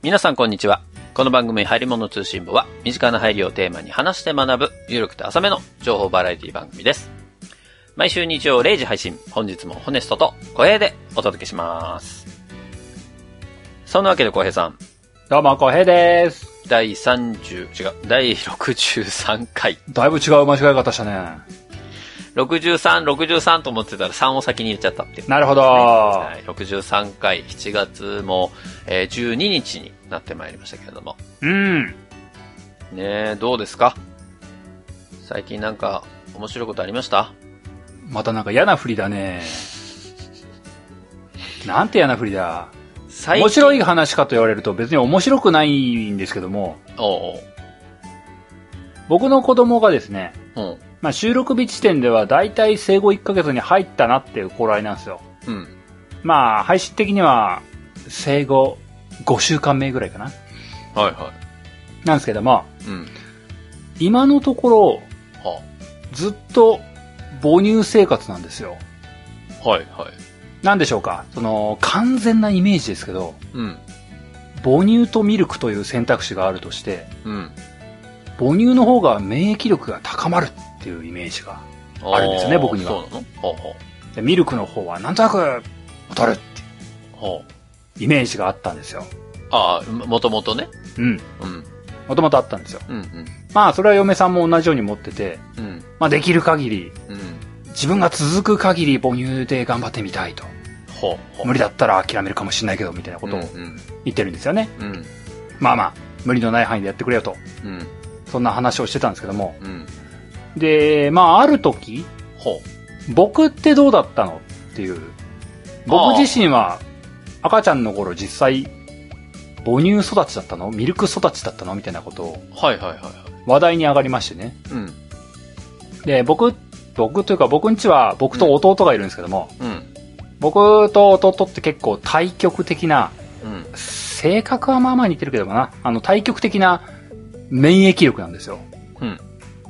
皆さんこんにちは。この番組、入り物通信簿は、身近な入りをテーマに話して学ぶ、ゆるくて浅めの情報バラエティ番組です。毎週日曜0時配信、本日もホネストと小平でお届けします。そんなわけで小平さん、どうも、小平です。第30、違う、第63回。だいぶ違う間違い方したね。63、63と思ってたら3を先に言っちゃったっていう。なるほど。はい、63回、7月も、えー12日になってまいりましたけれども。うん。ねえ、どうですか？最近なんか、面白いことありました？またなんか嫌な振りだね。なんて嫌な振りだ。最面白い話かと言われると別に面白くないんですけども、おう僕の子供がですね、おう。うん。まあ収録日時点ではだいたい生後1ヶ月に入ったなっていう頃合いなんですよ。うん。まあ配信的には生後5週間目ぐらいかな。はいはなんですけども、い。うん。今のところはずっと母乳生活なんですよ。はいはい。なんでしょうか？その、完全なイメージですけど、うん。母乳とミルクという選択肢があるとして、うん。母乳の方が免疫力が高まるっていうイメージが。あるんですよね僕にはそうなの？ほうほでミルクの方はなんとなく劣るってう。ほう。いうイメージがあったんですよ。ああ、もともとね。うん。うん。もともとあったんですよ。うんうん。まあ、それは嫁さんも同じように持ってて、うん。まあ、できる限り、うん。自分が続く限り母乳で頑張ってみたいと。ほうほう。無理だったら諦めるかもしれないけど、みたいなことをうん言ってるんですよね。うん。まあまあ、無理のない範囲でやってくれよと。うん。そんな話をしてたんですけども。うん。で、まあ、ある時、ほ僕ってどうだったのっていう。僕自身は赤ちゃんの頃実際母乳育ちだったの？ミルク育ちだったの？みたいなことをう。はいはいはいはい。話題に上がりましてね。うん。で、僕、僕というか僕んちは僕と弟がいるんですけども、うん。僕と弟って結構対極的な、うん。性格はまあまあ似てるけどもな、あの対極的な免疫力なんですよ。うん。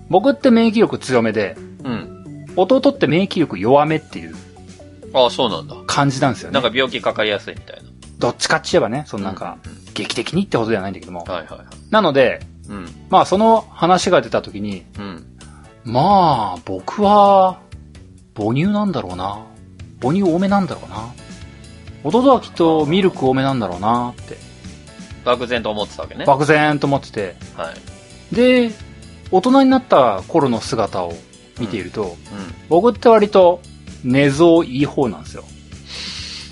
僕って免疫力強めで、うん。弟って免疫力弱めっていうああ、そうなんだ。感じなんですよね。なんか病気かかりやすいみたいな。どっちかって言えばね、そのなんか、うん劇的にってことではないんだけども。はいはいはい。なので、うん。まあその話が出た時に、うん。まあ僕は母乳なんだろうな。母乳多めなんだろうな。弟はきっとミルク多めなんだろうなって、漠然と思ってたわけね。漠然と思ってて。はい。で、大人になった頃の姿を見ていると、うん。僕って割と寝相いい方なんですよ。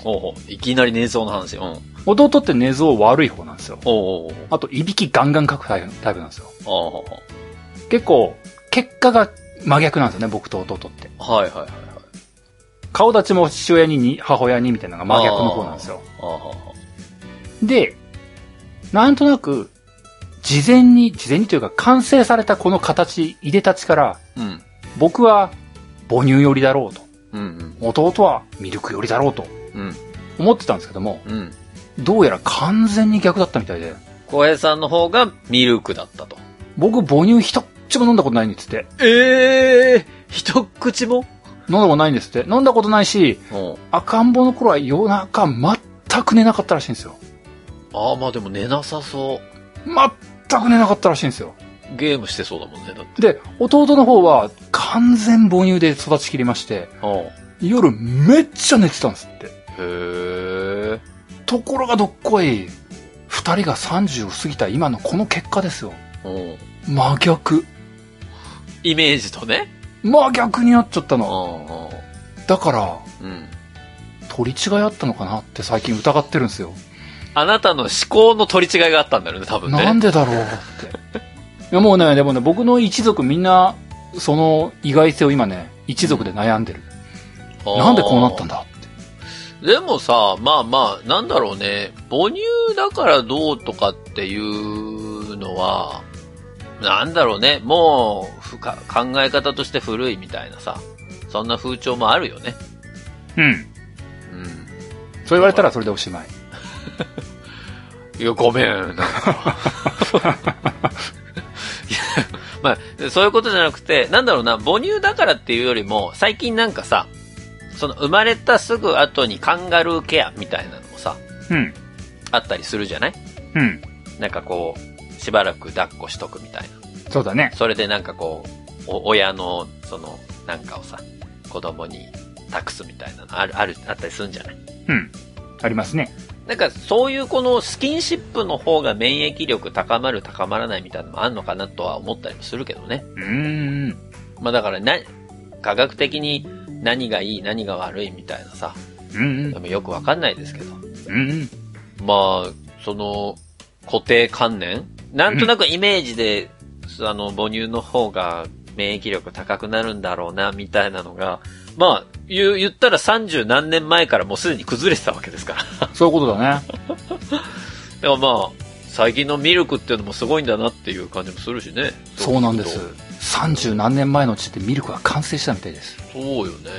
お。いきなり寝相の話。うん。弟って寝相悪い方なんですよ。おうおうあと、いびきガンガンかくタイプなんですよ。おうおう結構、結果が真逆なんですよね、僕と弟って。はいはいはいはい。顔立ちも父親にに母親にみたいなのが真逆の方なんですよ。で、なんとなく、事前に、事前にというか完成されたこの形、いでたちから、うん。僕は母乳寄りだろうと。うん弟はミルク寄りだろうとうん。うん。思ってたんですけども、うん。どうやら完全に逆だったみたいで、小平さんの方がミルクだったと。僕母乳一口も飲んだことないんですって。ええ一口も？飲んだことないんですって。飲んだことないし、うん。赤ん坊の頃は夜中全く寝なかったらしいんですよ。ああ、まあでも寝なさそ全く寝なかったらしいんですよ。う。ゲームしてそうだもんね、だって。で、弟の方は完全母乳で育ちきりまして、うん。夜めっちゃ寝てたんですって。へえ。ところがどっこい、二人が30を過ぎた今のこの結果ですよ。うん。真逆。イメージとね。真逆になっちゃったうの。んだから、うん。うん。取り違いあったのかなって最近疑ってるんですよ。あなたの思考の取り違いがあったんだよね、多分ね。なんでだろうって。いやもうね、でもね、僕の一族みんな、その意外性を今ね、一族で悩んでる。なんでこうなったんだって。でもさ、まあまあ、なんだろうね、母乳だからどうとかっていうのは、なんだろうね、もうふか、考え方として古いみたいなさ、そんな風潮もあるよね。うん。うん。そう言われたらそれでおしまい。いや、ごめん、なんか。いや、まあ、そういうことじゃなくて、なんだろうな、母乳だからっていうよりも、最近なんかさ、その生まれたすぐ後にカンガルーケアみたいなのもさ、うん。あったりするじゃない？ううん。なんかこう、しばらく抱っこしとくみたいな。そうだね。それでなんかこう、お親の、その、なんかをさ、子供に託すみたいなのある、ある、あったりするんじゃない？うん。ありますね。なんかそういうこのスキンシップの方が免疫力高まる高まらないみたいなのもあんのかなとは思ったりもするけどね。うーん。まあだからな、科学的に何がいい何が悪いみたいなさ、うんでもよくわかんないですけど。うん。うんまあ、その、固定観念？なんとなくイメージで、あの、母乳の方が免疫力高くなるんだろうな、みたいなのが、まあ、言う、言ったら30何年前からもうすでに崩れてたわけですから。そういうことだね。らまあ、最近のミルクっていうのもすごいんだなっていう感じもするしね。そうなんです聞く。30何年前のうちってミルクが完成したみたいです。とそうよね。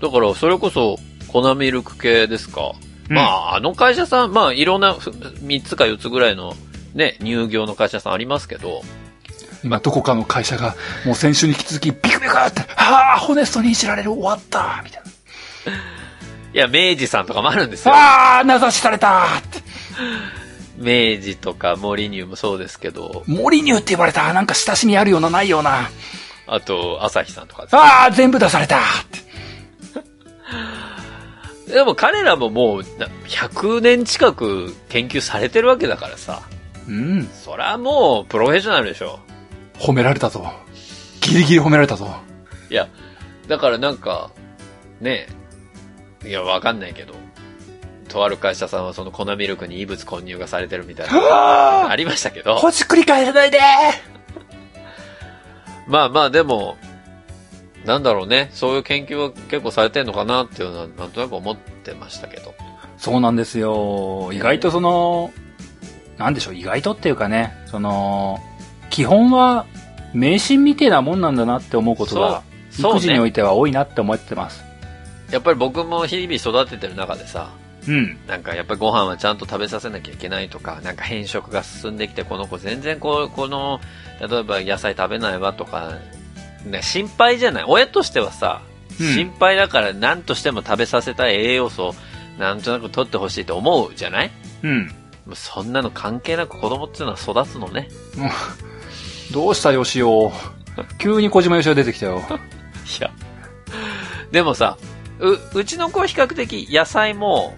だから、それこそ、粉ミルク系ですか。まあ、あの会社さん、まあ、いろんな、ふ3つか4つぐらいの、ね、乳業の会社さんありますけど、今どこかの会社が、もう先週に引き続きビクビクって、はあ、ホネストにいじられる終わったみたいいや、明治さんとかもあるんですよ。な。ああ、名指しされたって。明治とか森乳もそうですけど、森乳って言われた。なんか親しみあるようなないような。あと、朝日さんとかですああ、全部出されたって。でも彼らももう、な100年近く研究されてるわけだからさ、うん。そりゃもう、プロフェッショナルでしょ。褒められたぞ。ギリギリ褒められたぞ。いや、だからなんか、ねえ、いや、わかんないけど、とある会社さんはその粉ミルクに異物混入がされてるみたいな、あありましたけど、ほじくり返さないで まあまあでも、なんだろうね、そういう研究は結構されてんのかなっていうのは、なんとなく思ってましたけど。そうなんですよ。意外とその、なんでしょう、意外とっていうかね、その、基本は迷信みてえなもんなんだなって思うことが、そう育児におね。いては多いなって思ってます。やっぱり僕も日々育ててる中でさ、うん。なんかやっぱりご飯はちゃんと食べさせなきゃいけないとか、なんか変色が進んできて、この子全然こう、この、例えば野菜食べないわとか、ね、心配じゃない。親としてはさ、うん心配だから何としても食べさせたい栄養素をなんとなく取ってほしいと思うじゃない？うん。もうそんなの関係なく子供っていうのは育つのね。どうしたよしお。急に小島よしお出てきたよ。いや。でもさ、う、うちの子は比較的野菜も、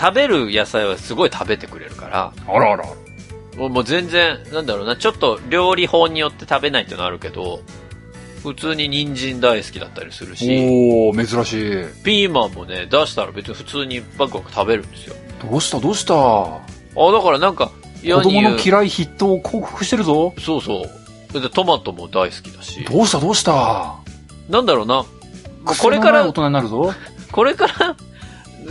食べる野菜はすごい食べてくれるから、あらあら。もうもう全然、なんだろうな、ちょっと料理法によって食べないってのはあるけど、普通に人参大好きだったりするし、おー、珍しい。ピーマンもね、出したら別に普通にバクバク食べるんですよ。どうしたどうした？あ、だからなんか、世子供の嫌い筆頭を克服してるぞ。そうそう。で、トマトも大好きだし、どうしたどうした？なんだろうな、これから大人になるぞ。これから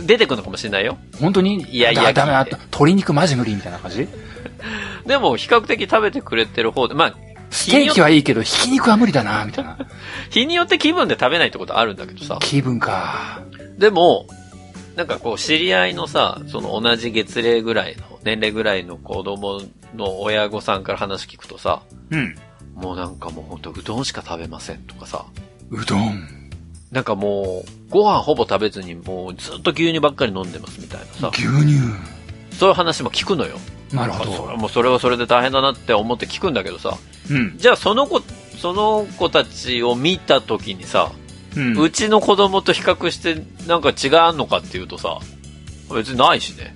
出てくるのかもしれないよ。本当に？いやいやだダメだ。鶏肉マジ無理みたいな感じ？でも比較的食べてくれてる方で、まあ、ステーキはいいけど、ひき肉は無理だな、みたいな。日によって気分で食べないってことあるんだけどさ。気分か。でも、なんかこう、知り合いのさ、その同じ月齢ぐらいの、年齢ぐらいの子供の親御さんから話聞くとさ、うん。もうなんかもうほんとうどんしか食べませんとかさ、うどん。なんかもう、ご飯ほぼ食べずにもうずっと牛乳ばっかり飲んでますみたいなさ、牛乳。そういう話も聞くのよ。なるほあそれもうそれはそれで大変だなって思って聞くんだけどさ、うん。じゃあその子、その子たちを見た時にさ、うん。うちの子供と比較してなんか違うのかっていうとさ、別にないしね。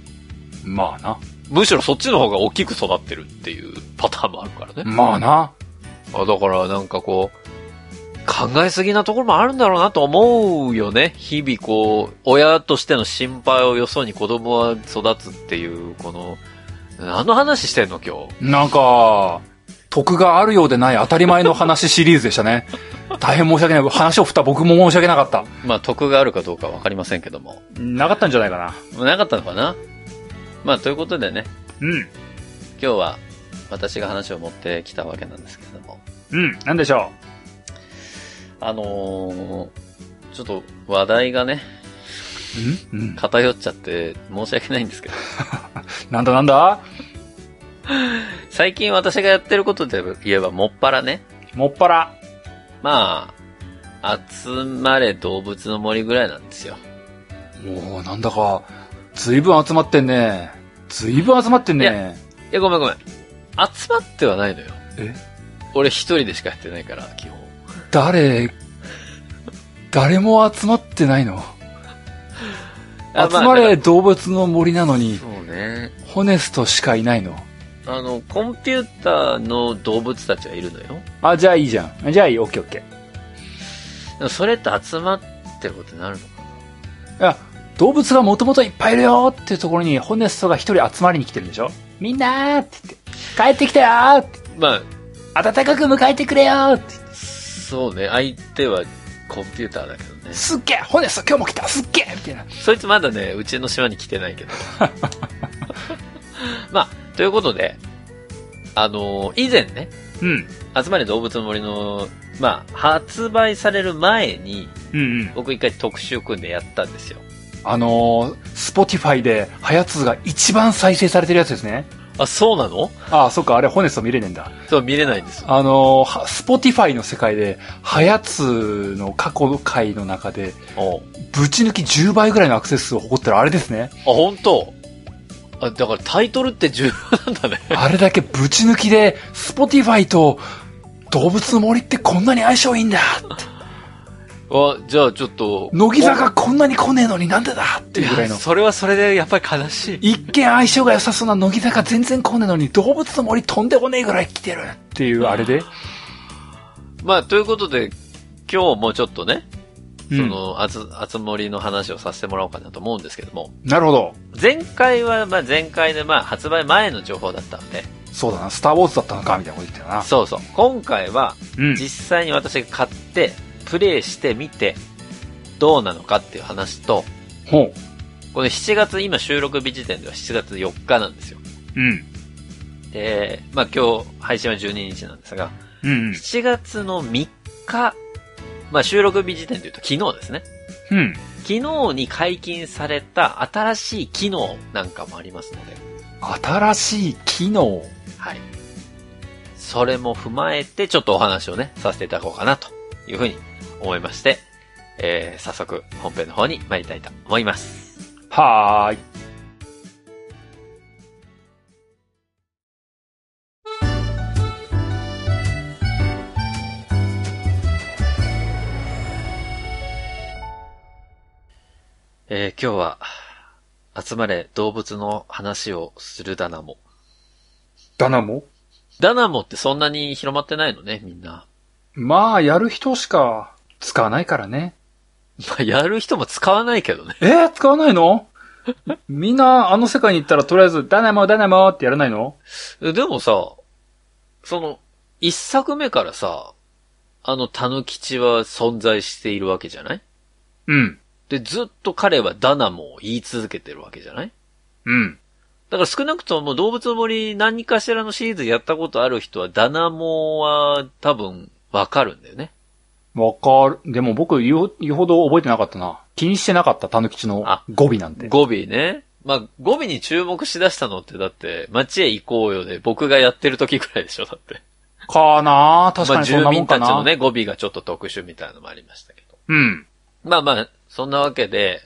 まあな。むしろそっちの方が大きく育ってるっていうパターンもあるからね。まあな。あだからなんかこう、考えすぎなところもあるんだろうなと思うよね。日々こう、親としての心配をよそに子供は育つっていう、この、何の話してんの今日？なんか、得があるようでない当たり前の話シリーズでしたね。大変申し訳ない。話を振った僕も申し訳なかった。まあ得があるかどうかわかりませんけども。なかったんじゃないかな。なかったのかな？まあということでね、うん。今日は私が話を持ってきたわけなんですけれども。うん。なんでしょあのー、ちょっと話題がね、う。うん？うん。偏っちゃって申し訳ないんですけど。なんだなんだ？最近私がやってることで言えばもっぱらね、もっぱら。まあ、集まれ動物の森ぐらいなんですよ。おおなんだか、ずいぶん集まってんね。ずいぶん集まってんいね。いや、ごめんごめん。集まってはないのよ。え？俺一人でしかやってないから、基本。誰、誰も集まってないの？あ集まれ動物の森なのに、そうね。ホネストしかいないの？あの、コンピューターの動物たちはいるのよ。あ、じゃあいいじゃん。じゃあいい、オッケーオッケー。でもそれって集まってることになるのかいや、動物がもともといっぱいいるよっていうところにホネストが一人集まりに来てるんでしょ？みんなーって言って、帰ってきたよーって、なま暖かく迎えてくれよーって言って、あ、そうね。相手はコンピューターだけどね。すっげえホネスト今日も来たすっげえみたいな。そいつまだね、うちの島に来てないけど。まあ、ということで、あのー以前ね、うん。集まれ動物の森の、まあ、発売される前に、うんうん。僕一回特集組んでやったんですよ。あのー、 Spotify で、ハヤツが一番再生されてるやつですね。あ、そうなの？ああ、そっか、あれホネスト見れねえんだ。そう、見れないんです。あのー、 Spotify の世界で、ハヤツの過去回の中で、おうぶち抜き10倍ぐらいのアクセス数を誇ってるあれですね。あ、本当？あ、だからタイトルって重要なんだね。あれだけぶち抜きで、 Spotify と動物の森ってこんなに相性いいんだあ、じゃあちょっと。乃木坂こんなに来ねえのになんでだ？っていうぐらいの。それはそれでやっぱり悲しい。一見相性が良さそうな乃木坂全然来ねえのに動物の森とんでもねえぐらい来てるっていうあれで？まあ、ということで、今日もちょっとね、うんその、あつ、あつ森の話をさせてもらおうかなと思うんですけども、なるほど。前回は、まあ前回でまあ発売前の情報だったので、そうだな、スターウォーズだったのかみたいなこと言ってたな。そうそう。今回は、うん。実際に私が買って、プレイしてみて、どうなのかっていう話と、ほう。この7月、今収録日時点では7月4日なんですよ。うん。で、まあ今日配信は12日なんですが、うん。7月の3日、まあ収録日時点で言うと昨日ですね。うん。昨日に解禁された新しい機能なんかもありますので、新しい機能？はい。それも踏まえて、ちょっとお話をね、させていただこうかなというふうに思いまして、えー、早速本編の方に参りたいと思います。はーい。えー、今日は、集まれ動物の話をするダナモ。ダナもダナモってそんなに広まってないのね、みんな。まあ、やる人しか使わないからね。まあ、やる人も使わないけどね。えー、使わないの？みんな、あの世界に行ったらとりあえず、ダナモ、ダナモってやらないの？でもさ、その、一作目からさ、あのタヌキチは存在しているわけじゃない？うん。で、ずっと彼はダナモを言い続けてるわけじゃない？うん。だから少なくとも動物の森何かしらのシリーズやったことある人はダナモは多分わかるんだよね。わかる。でも僕、言う言うほど覚えてなかったな。気にしてなかった、タヌキチのあ語尾なんて。語尾ね。まあ、語尾に注目しだしたのってだって、街へ行こうよで僕がやってる時くらいでしょ、だって。かな確まあ、かにそん住なもんかな。民たちのね、語尾がちょっと特殊みたいなのもありましたけど。うん。まあまあ、そんなわけで、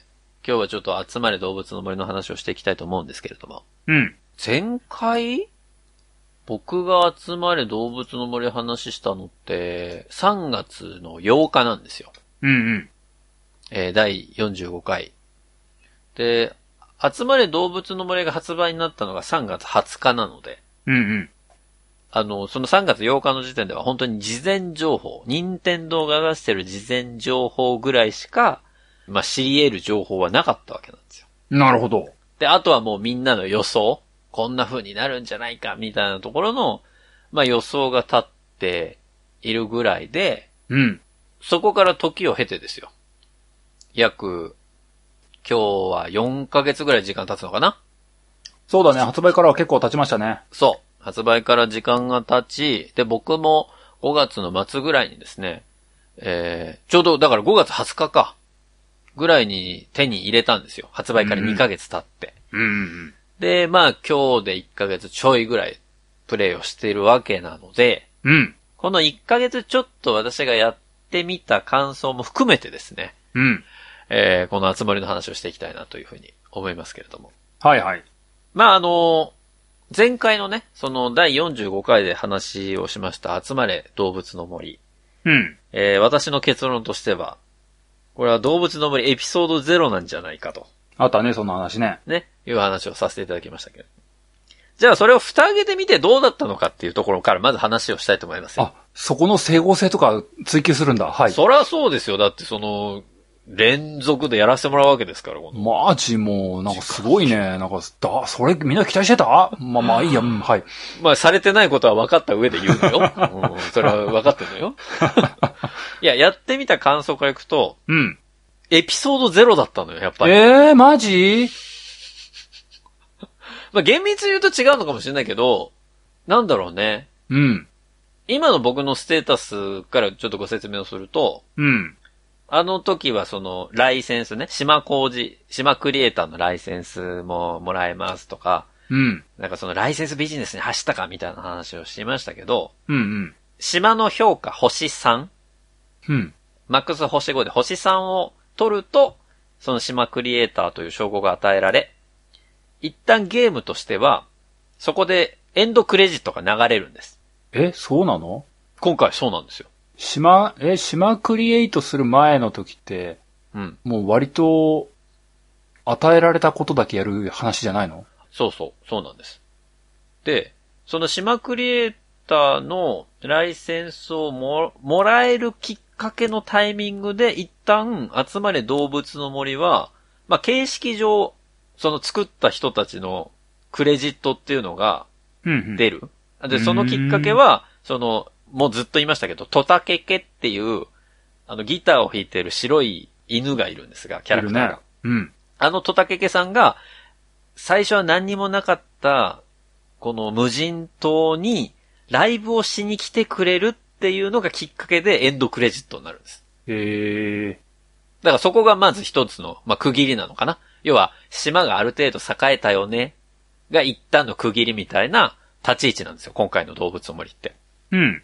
今日はちょっと集まれ動物の森の話をしていきたいと思うんですけれども。うん。前回僕が集まれ動物の森話したのって、3月の8日なんですよ。うんうん。えー第45回。で、集まれ動物の森が発売になったのが3月20日なので、うんうん。あの、その3月8日の時点では本当に事前情報、任天堂が出してる事前情報ぐらいしか、まあ、知り得る情報はなかったわけなんですよ。なるほど。で、あとはもうみんなの予想、こんな風になるんじゃないか、みたいなところの、まあ予想が立っているぐらいで、うん。そこから時を経てですよ。約、今日は4ヶ月ぐらい時間経つのかな？そうだね。発売からは結構経ちましたね。そう。発売から時間が経ち、で、僕も5月の末ぐらいにですね、えー、ちょうど、だから5月20日か、ぐらいに手に入れたんですよ。発売から2ヶ月経って。うんうん。で、まあ今日で1ヶ月ちょいぐらいプレイをしているわけなので、うん。この1ヶ月ちょっと私がやってみた感想も含めてですね、うん。えー、この集まりの話をしていきたいなというふうに思いますけれども。はいはい。まあ、あの、前回のね、その第45回で話をしました集まれ動物の森。うん。えー私の結論としては、これは動物の森エピソード0なんじゃないかと、あったね、そんな話ね。ね、いう話をさせていただきましたけど。じゃあそれを蓋開けてみてどうだったのかっていうところからまず話をしたいと思いますよ。あ、そこの整合性とか追求するんだ。はい。そりゃそうですよ。だってその、連続でやらせてもらうわけですから、マジもう、なんかすごいね。なんか、だ、それみんな期待してた？まあまあいいや、うん、はい。まあ、されてないことは分かった上で言うのよ。うん、それは分かってるのよ。いや、やってみた感想からいくと、うん。エピソードゼロだったのよ、やっぱり。えー、マジ？まあ、厳密に言うと違うのかもしれないけど、なんだろうね。うん。今の僕のステータスからちょっとご説明をすると、うん。あの時はその、ライセンスね、島工事、島クリエイターのライセンスももらえますとか、うん。なんかそのライセンスビジネスに走ったかみたいな話をしましたけど、うん。うん。島の評価星3、うん。マックス星5で星3を取ると、その島クリエイターという称号が与えられ、一旦ゲームとしては、そこでエンドクレジットが流れるんです。え、そうなの？今回そうなんですよ。島、え、島クリエイトする前の時って、うん。もう割と、与えられたことだけやる話じゃないの？そうそう、そうなんです。で、その島クリエイターのライセンスをももらえるきっかけのタイミングで一旦集まれ動物の森は、まあ、形式上、その作った人たちのクレジットっていうのがうん、うん。出る。で、そのきっかけは、その、もうずっと言いましたけど、トタケケっていう、あの、ギターを弾いてる白い犬がいるんですが、キャラクターが。ね。うん。あのトタケケさんが、最初は何にもなかった、この無人島に、ライブをしに来てくれるっていうのがきっかけでエンドクレジットになるんです。えだからそこがまず一つの、まあ、区切りなのかな。要は、島がある程度栄えたよね、が一旦の区切りみたいな立ち位置なんですよ。今回の動物の森って。ー。うん。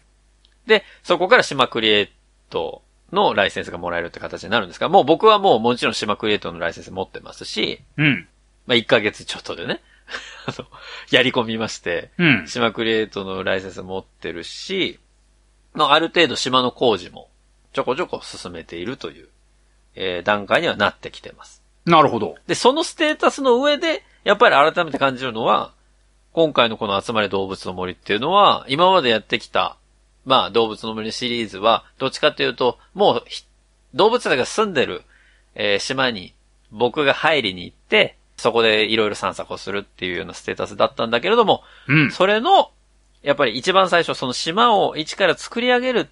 で、そこから島クリエイトのライセンスがもらえるって形になるんですが、もう僕はもうもちろん島クリエイトのライセンス持ってますし、うん。まあ、1ヶ月ちょっとでね、あの、やり込みまして、うん。島クリエイトのライセンス持ってるし、まあ、ある程度島の工事もちょこちょこ進めているという、えー段階にはなってきてます。なるほど。で、そのステータスの上で、やっぱり改めて感じるのは、今回のこの集まれ動物の森っていうのは、今までやってきた、まあ動物の森シリーズは、どっちかというと、もうひ、動物たちが住んでる、えー島に僕が入りに行って、そこでいろいろ散策をするっていうようなステータスだったんだけれども、うん。それの、やっぱり一番最初、その島を一から作り上げる、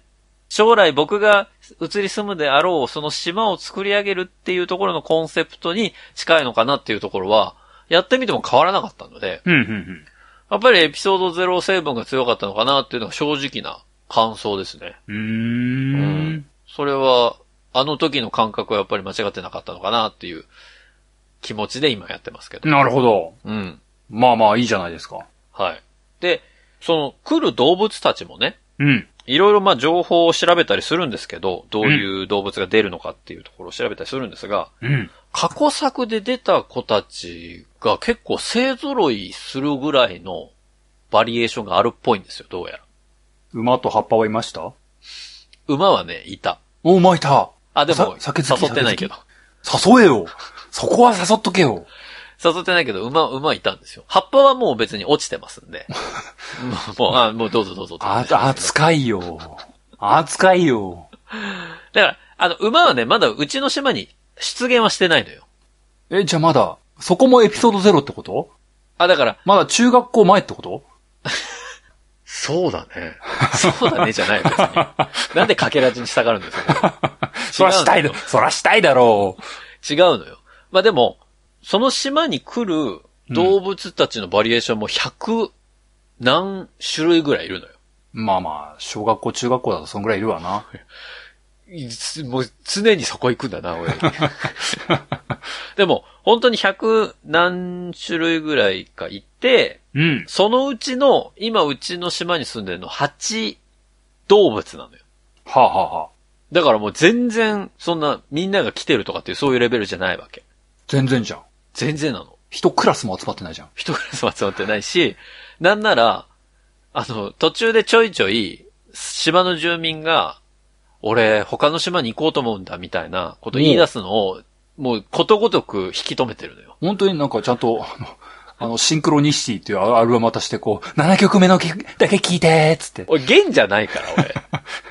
将来僕が移り住むであろう、その島を作り上げるっていうところのコンセプトに近いのかなっていうところは、やってみても変わらなかったので、うん、うん、やっぱりエピソード0成分が強かったのかなっていうのが正直な感想ですね。うん。うーん。それは、あの時の感覚はやっぱり間違ってなかったのかなっていう気持ちで今やってますけど。なるほど。うん。まあまあいいじゃないですか。はい。で、その来る動物たちもね、うん。いろいろまあ情報を調べたりするんですけど、どういう動物が出るのかっていうところを調べたりするんですが、うん。過去作で出た子たちが結構勢揃いするぐらいのバリエーションがあるっぽいんですよ、どうやら。馬と葉っぱはいました？馬はね、いた。お、馬いた。あ、でも、誘ってないけど。誘えよ。そこは誘っとけよ。誘ってないけど、馬、馬いたんですよ。葉っぱはもう別に落ちてますんで。もう、あ、もうどうぞどうぞあ、扱いよ。扱いよ。だから、あの、馬はね、まだうちの島に出現はしてないのよ。え、じゃあまだ、そこもエピソードゼロってこと？あ、だから、まだ中学校前ってこと？そうだね。そうだねじゃないよ、別に。なんでかけらじに従うんですかそらしたいだ、そらしたいだろ違うのよ。まあでも、その島に来る動物たちのバリエーションも100何種類ぐらいいるのよ。う。まあまあ、小学校、中学校だとそんぐらいいるわな。いつもう常にそこ行くんだな、俺。でも、本当に100何種類ぐらいかいて、うん。そのうちの、今うちの島に住んでるの8動物なのよ。はあ、はあはあ、だからもう全然、そんな、みんなが来てるとかっていうそういうレベルじゃないわけ。全然じゃん。全然なの。一クラスも集まってないじゃん。一クラスも集まってないし、なんなら、あの、途中でちょいちょい、島の住民が、俺、他の島に行こうと思うんだ、みたいなこと言い出すのを、もうことごとく引き止めてるのよ。本当になんかちゃんと、あの、あの、シンクロニシティっていうアルバム渡して、こう、7曲目の曲だけ聴いてーっつって。俺、ゲンじゃないから、俺。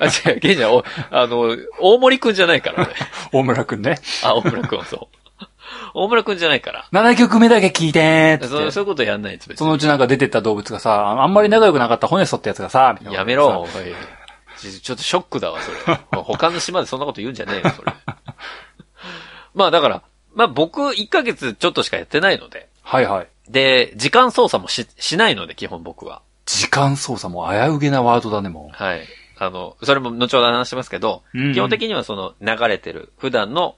あ、違う、ゲンじゃない、おあの、大森くんじゃないから、俺。大村くんね。あ、大村くんはそう。大村くんじゃないから。7曲目だけ聴いてーって。そうそういうことやんないやつ、別に。そのうちなんか出てった動物がさ、あんまり仲良くなかったホネストってやつがさ、みたいなやめろ、おいちちょっとショックだわ、それ。他の島でそんなこと言うんじゃねえよ、それ。まあだから、まあ僕1ヶ月ちょっとしかやってないので、はいはい。で、時間操作もし、しないので、基本僕は。時間操作も危うげなワードだね、もはい。あの、それも後ほど話しますけど、うんうん基本的にはその流れてる、普段の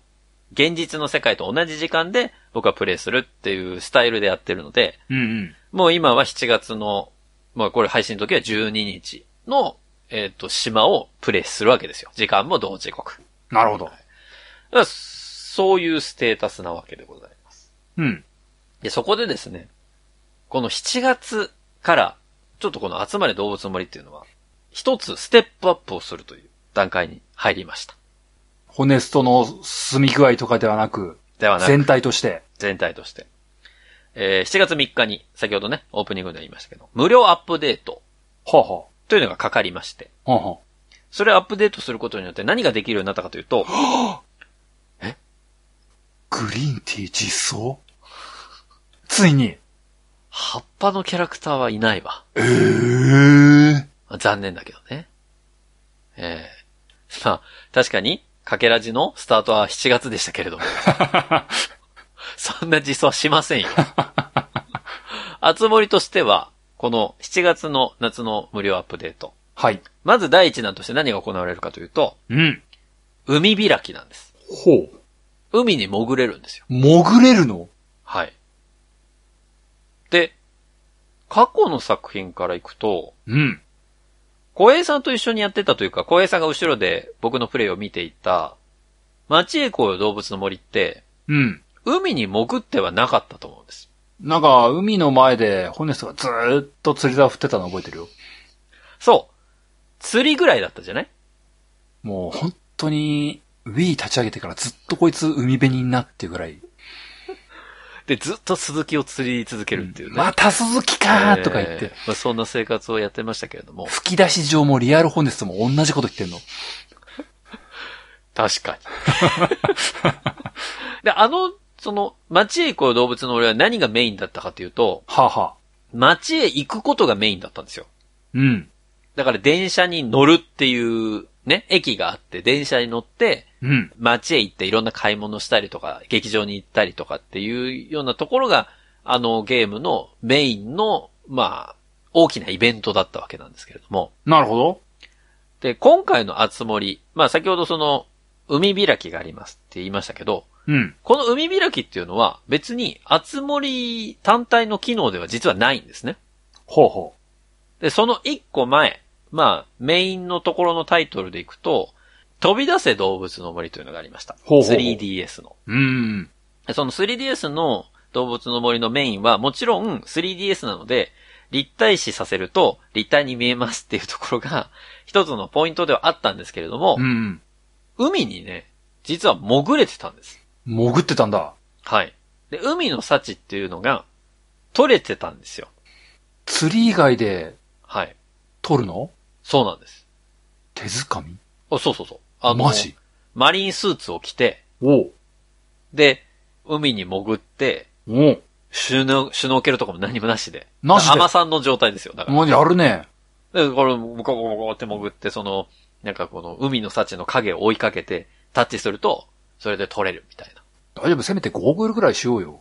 現実の世界と同じ時間で僕はプレイするっていうスタイルでやってるので、う。うんうん。もう今は7月の、まあこれ配信の時は12日の、えっ、と、島をプレイするわけですよ。時間も同時刻。なるほど。だからそういうステータスなわけでございます。うん。で、そこでですね、この7月から、ちょっとこの集まれ動物の森っていうのは、一つステップアップをするという段階に入りました。ホネストの住み具合とかではなく、ではなく、全体として。全体として。えー7月3日に、先ほどね、オープニングで言いましたけど、無料アップデートはあ、はというのがかかりまして、あ、はあ、はそれをアップデートすることによって何ができるようになったかというと、あ。グリーンティー実装？ついに。葉っぱのキャラクターはいないわ。ええー。まあ残念だけどね。ええまあ、確かに、かけらじのスタートは7月でしたけれども。そんな実装はしませんよ。あつ森としては、この7月の夏の無料アップデート。はい。まず第一弾として何が行われるかというと、うん。海開きなんです。ほう。海に潜れるんですよ。潜れるの？はい。で、過去の作品からいくと、うん。小平さんと一緒にやってたというか、小平さんが後ろで僕のプレイを見ていた、町へ行う動物の森って、うん。海に潜ってはなかったと思うんです。なんか、海の前で、ホネストがずーっと釣り竿振ってたの覚えてるよ。そう。釣りぐらいだったじゃない？もう、本当に、Wii 立ち上げてからずっとこいつ海辺になってぐらい。で、ずっと鈴木を釣り続けるっていうね。また鈴木かーとか言って。えーまあ、そんな生活をやってましたけれども。吹き出し上もリアルホネストも同じこと言ってんの。確かに。で、あの、その、町へ行こう動物の森は何がメインだったかというと、はあ、はあ、町へ行くことがメインだったんですよ。うん。だから電車に乗るっていうね、駅があって、電車に乗って、うん。街へ行っていろんな買い物したりとか、劇場に行ったりとかっていうようなところが、あのゲームのメインの、まあ、大きなイベントだったわけなんですけれども。なるほど。で、今回のあつ森、まあ先ほどその、海開きがありますって言いましたけど、うん。この海開きっていうのは別にあつ森単体の機能では実はないんですね。ほうほで、その一個前、まあ、メインのところのタイトルでいくと、飛び出せ動物の森というのがありました。ほうほうほう 3DS の。う。うん。でその 3DS の動物の森のメインはもちろん 3DS なので、立体視させると立体に見えますっていうところが一つのポイントではあったんですけれどもう、ん。海にね、実は潜れてたんです。潜ってたんだ。はい。で、海の幸っていうのが取れてたんですよ。釣り以外ではい。取るの？そうなんです。手づかみ？あそうそうそう。あのマジ？マリンスーツを着て、おう。で、海に潜って、おう。シュノ、シュノーケルとかも何もなしで。なしで？甘さんの状態ですよ。だから。もうやるね。で、これ、ボコボコボコって潜って、その、なんかこの海の幸の影を追いかけて、タッチすると、それで取れるみたいな。大丈夫せめてゴーグルぐらいしようよ。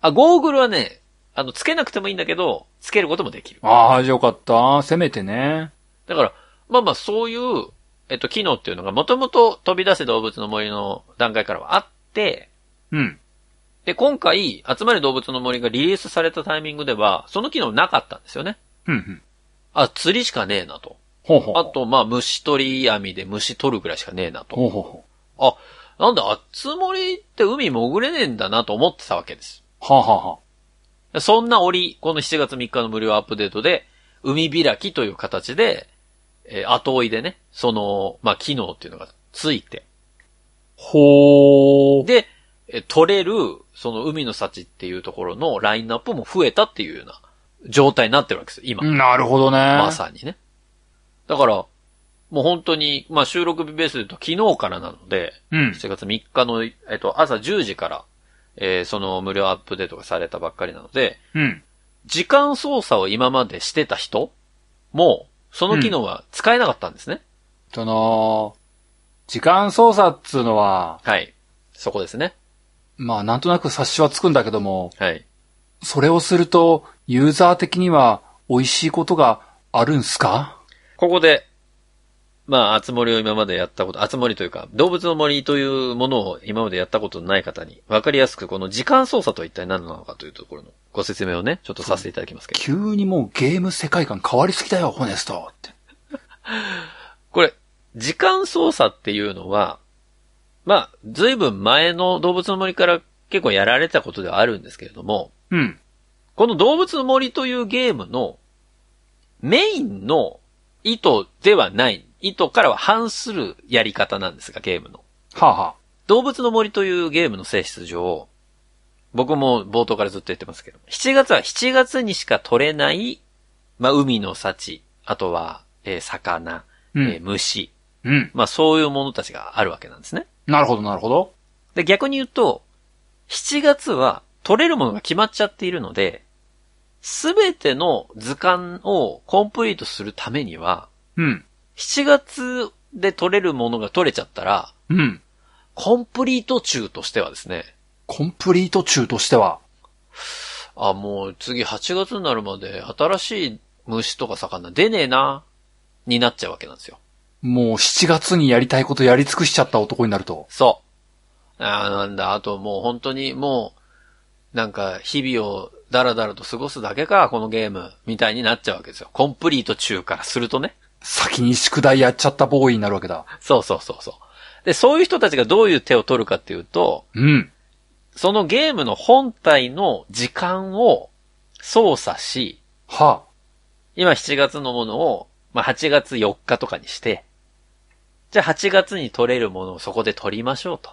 あ、ゴーグルはね、あの、つけなくてもいいんだけど、つけることもできる。ああ、よかった。せめてね。だから、まあまあそういう、えっと、機能っていうのが、もともと飛び出せ動物の森の段階からはあって、うん。で、今回、集まれ動物の森がリリースされたタイミングでは、その機能なかったんですよね。うん、うん。あ、釣りしかねえなと。ほうほう。あ、と、まあ、虫取り網で虫取るぐらいしかねえなと。ほうほうほあ、なんだ、あつ森って海潜れねえんだなと思ってたわけです。う。はあ、はあはあ、そんな折、この7月3日の無料アップデートで、海開きという形で、えー後追いでね、その、まあ、機能っていうのがついて、ほー。で、えー取れる、その海の幸っていうところのラインナップも増えたっていうような状態になってるわけですよ、今。なるほどね。まさにね。だから、もう本当に、まあ収録日ベースで言うと昨日からなので、うん。7月3日の、えっと、朝10時から、えーその無料アップデートがされたばっかりなので、うん。時間操作を今までしてた人も、その機能は使えなかったんですね。その、時間操作っつうのは、はい。そこですね。まあなんとなく察しはつくんだけども、はい。それをすると、ユーザー的には美味しいことがあるんすか？ここで、まあ、あつ森を今までやったこと、あつ森というか、動物の森というものを今までやったことのない方に、わかりやすくこの時間操作とは一体何なのかというところのご説明をね、ちょっとさせていただきますけど。急にもうゲーム世界観変わりすぎだよ、ホネストって。これ、時間操作っていうのは、まあ、ずいぶん前の動物の森から結構やられたことではあるんですけれども、うん。この動物の森というゲームのメインの意図ではない、意図からは反するやり方なんですが、ゲームの。はあ、はあ、動物の森というゲームの性質上、僕も冒頭からずっと言ってますけど、7月は7月にしか取れない、まあ、海の幸、あとは、えー魚、うんえー虫、うん。まあ、そういうものたちがあるわけなんですね。なるほど、なるほど。で、逆に言うと、7月は取れるものが決まっちゃっているので、すべての図鑑をコンプリートするためには、うん。7月で取れるものが取れちゃったら、うん。コンプリート中としてはですね、コンプリート中としては、あ、もう次8月になるまで新しい虫とか魚出ねえな、になっちゃうわけなんですよ。もう7月にやりたいことやり尽くしちゃった男になると。そう。あーなんだ、あともう本当にもう、なんか日々をダラダラと過ごすだけか、このゲーム、みたいになっちゃうわけですよ。コンプリート中からするとね。先に宿題やっちゃったボーイになるわけだ。そうそうそうそう。で、そういう人たちがどういう手を取るかっていうと、うん。そのゲームの本体の時間を操作し、は今7月のものを、まあ、8月4日とかにして、じゃあ8月に取れるものをそこで取りましょうと。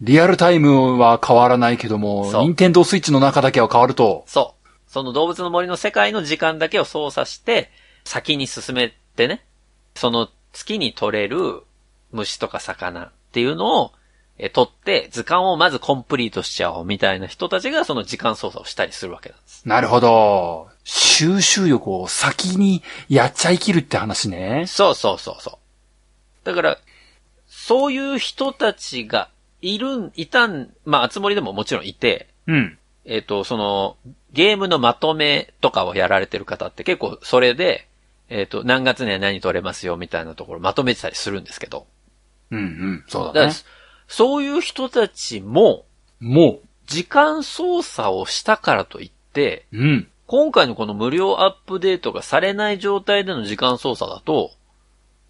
リアルタイムは変わらないけども、ニンテンドースイッチの中だけは変わると。そう。その動物の森の世界の時間だけを操作して、先に進めてね、その月に取れる虫とか魚っていうのを、え取って図鑑をまずコンプリートしちゃおうみたいな人たちがその時間操作をしたりするわけなんです。なるほど。収集力を先にやっちゃいきるって話ね。そうそうそうそう。だから、そういう人たちがいるん、いたん、まあ、あつ森でももちろんいて、うん。えっ、と、その、ゲームのまとめとかをやられてる方って結構それで、えっ、と、何月には何取れますよみたいなところまとめてたりするんですけど。うんうん。そうだからね。そういう人たちも、も時間操作をしたからといって、う、うん。今回のこの無料アップデートがされない状態での時間操作だと、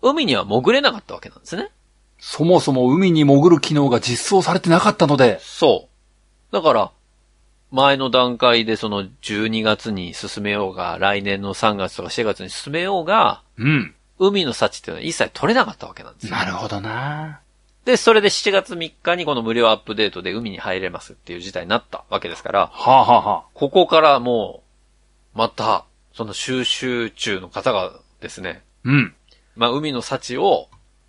海には潜れなかったわけなんですね。そもそも海に潜る機能が実装されてなかったので、そう。だから、前の段階でその12月に進めようが、来年の3月とか4月に進めようが、うん。海の幸っていうのは一切取れなかったわけなんですよ。なるほどな。で、それで7月3日にこの無料アップデートで海に入れますっていう事態になったわけですから、はあ、はあはあ、ここからもう、また、その収集中の方がですね、うん。まあ海の幸を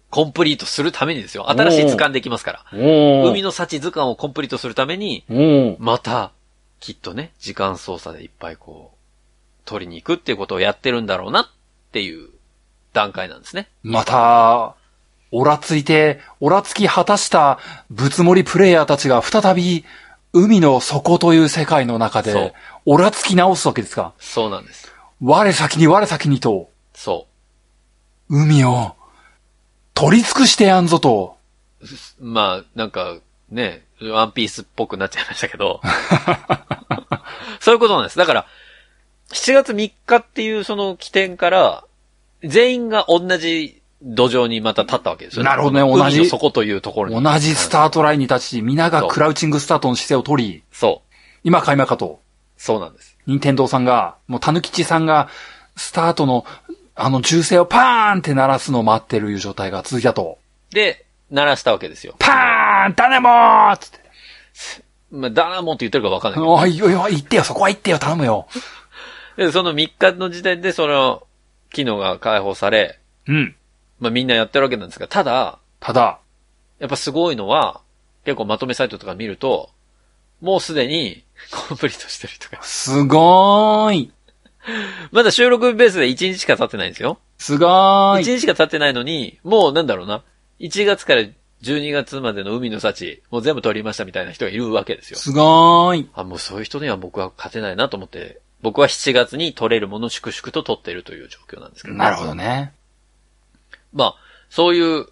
コンプリートするためにですよ。新しい図鑑できますから。おー海の幸図鑑をコンプリートするために、おーまた、きっとね、時間操作でいっぱいこう、取りに行くっていうことをやってるんだろうなっていう段階なんですね。また、オラついて、オラつき果たしたぶつもりプレイヤーたちが再び、海の底という世界の中で、オラつき直すわけですか？そうなんです。我先に我先にと、そ海を、取り尽くしてやんぞと。う。まあ、なんか、ね、ワンピースっぽくなっちゃいましたけど。そういうことなんです。だから、7月3日っていうその起点から、全員が同じ土壌にまた立ったわけですよね。なるほどね同じ海の底というところに。同じスタートラインに立ち、皆がクラウチングスタートの姿勢を取り、そう。今か今かと。そうなんです。任天堂さんが、もうたぬきちさんが、スタートの、あの銃声をパーンって鳴らすのを待ってる状態が続いたと。で、鳴らしたわけですよ。パーン種もーつって。まあ、ダーモンって言ってるかわかんないけど。おいおいおい、行ってよ、そこは行ってよ、頼むよ。で、その3日の時点でその機能が解放され、うん。まあみんなやってるわけなんですが、ただ、ただ、やっぱすごいのは、結構まとめサイトとか見ると、もうすでに コンプリートしてる人が。すごーい。まだ収録ベースで1日しか経ってないんですよ。すごーい。1日しか経ってないのに、もうなんだろうな。1月から12月までの海の幸、もう全部取りましたみたいな人がいるわけですよ。すごーい。あ、もうそういう人には僕は勝てないなと思って、僕は7月に取れるものを粛々と取っているという状況なんですけど、なるほどね。まあ、そういう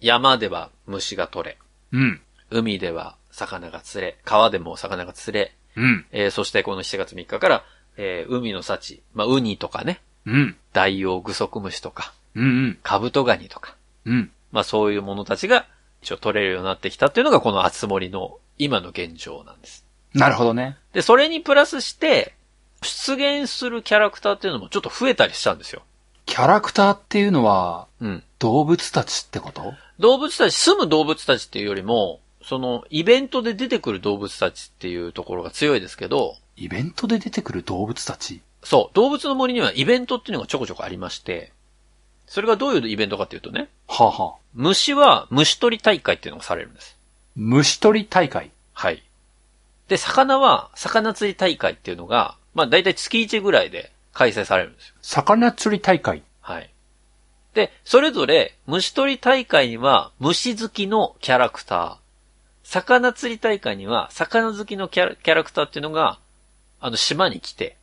山では虫が取れ、うん。海では魚が釣れ、川でも魚が釣れ、うん。えーそしてこの7月3日から、えー海の幸、まあ、ウニとかね、うん。ダイオウグソクムシとか、うんうん。カブトガニとか、うん。まあそういうものたちが一応取れるようになってきたっていうのがこの厚森の今の現状なんです。なるほどね。で、それにプラスして、出現するキャラクターっていうのもちょっと増えたりしたんですよ。キャラクターっていうのは、うん。動物たちってこと？動物たち、住む動物たちっていうよりも、その、イベントで出てくる動物たちっていうところが強いですけど、イベントで出てくる動物たち？そう、動物の森にはイベントっていうのがちょこちょこありまして、それがどういうイベントかっていうとね、はあ、はあ、虫は虫取り大会っていうのがされるんです。虫取り大会？はい。で、魚は魚釣り大会っていうのが、まあ大体月1ぐらいで開催されるんですよ。魚釣り大会？はい。で、それぞれ虫取り大会には虫好きのキャラクター、魚釣り大会には魚好きのキャラキャラクターっていうのが、あの島に来て、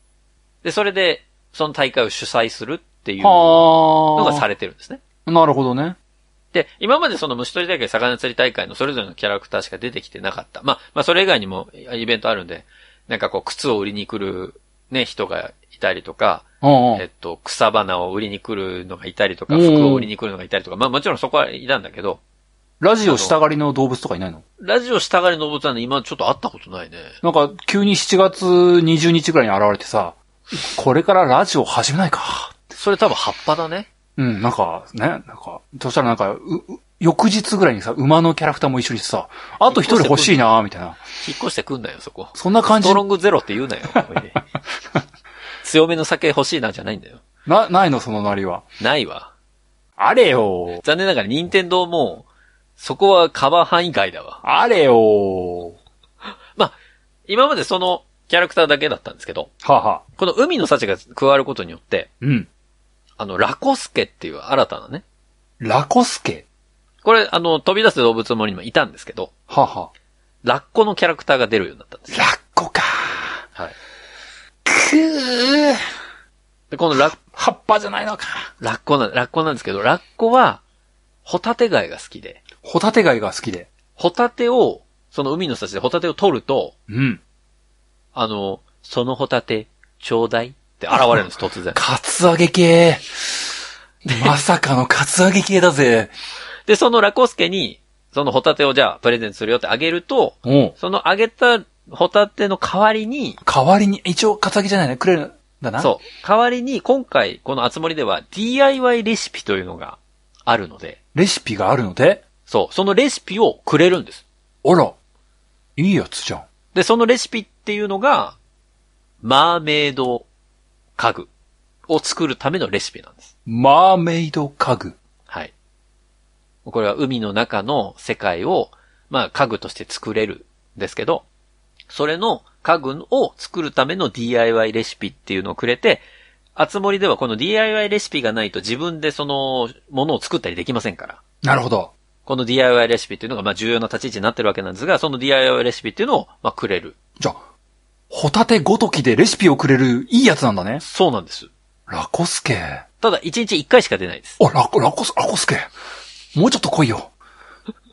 で、それでその大会を主催するっていうのはがされてるんですね。あ。なるほどね。で、今までその虫取り大会、魚釣り大会のそれぞれのキャラクターしか出てきてなかった。まあ、まあそれ以外にもイベントあるんで、なんかこう靴を売りに来るね、人がいたりとか、うんうんえっと、草花を売りに来るのがいたりとか、うん服を売りに来るのがいたりとか、まあもちろんそこはいたんだけど、ラジオ下がりの動物とかいないの？ラジオ下がりの動物はね、今ちょっと会ったことないね。なんか、急に7月20日ぐらいに現れてさ、これからラジオ始めないか。それ多分葉っぱだね。うん、なんか、ね、なんか、そしたらなんか、う、う翌日ぐらいにさ、馬のキャラクターも一緒にさ、あと一人欲しいなみたいな。引っ越してくんなよ、そこ。そんな感じ？スト、ロングゼロって言うなよ、強めの酒欲しいな、じゃないんだよ。な、ないの、そのなりは。ないわ。あれよ残念ながら、任天堂も、そこはカバー範囲外だわ。あれよまあ、今までそのキャラクターだけだったんですけど、はあ、はあ、この海の幸が加わることによって、うん。あの、ラコスケっていう新たなね、ラコスケ？これ、あの、飛び出す動物の森にもいたんですけど、はあ、はラッコのキャラクターが出るようになったんです。ラッコか。はい。くー。で、このラッ、葉っぱじゃないのか。ラッコな、ラッコなんですけど、ラッコは、ホタテ貝が好きで、ホタテ貝が好きで。ホタテを、その海の幸でホタテを取ると、うん。あの、そのホタテ、ちょうだいって現れるんです、突然。カツアゲ系。まさかのカツアゲ系だぜ。で、そのラコスケに、そのホタテをじゃあ、プレゼントするよってあげると、そのあげたホタテの代わりに、代わりに、一応カツアゲじゃないね。くれるんだな。そう、代わりに今回、このあつ森では DIY レシピというのがあるので、レシピがあるので、そう、そのレシピをくれるんです。あら、いいやつじゃん。で、そのレシピっていうのが、マーメイド家具を作るためのレシピなんです。マーメイド家具。はい。これは海の中の世界を、まあ家具として作れるんですけど、それの家具を作るための DIY レシピっていうのをくれて、あつ森ではこの DIY レシピがないと自分でそのものを作ったりできませんから。なるほど。この DIY レシピっていうのがまあ重要な立ち位置になってるわけなんですが、その DIY レシピっていうのをまあくれる。じゃあ、ホタテごときでレシピをくれるいいやつなんだね。そうなんです。ラコスケ。ただ1日1回しか出ないです。あ、ラコ、ラコス、ラコスケ。もうちょっと来いよ。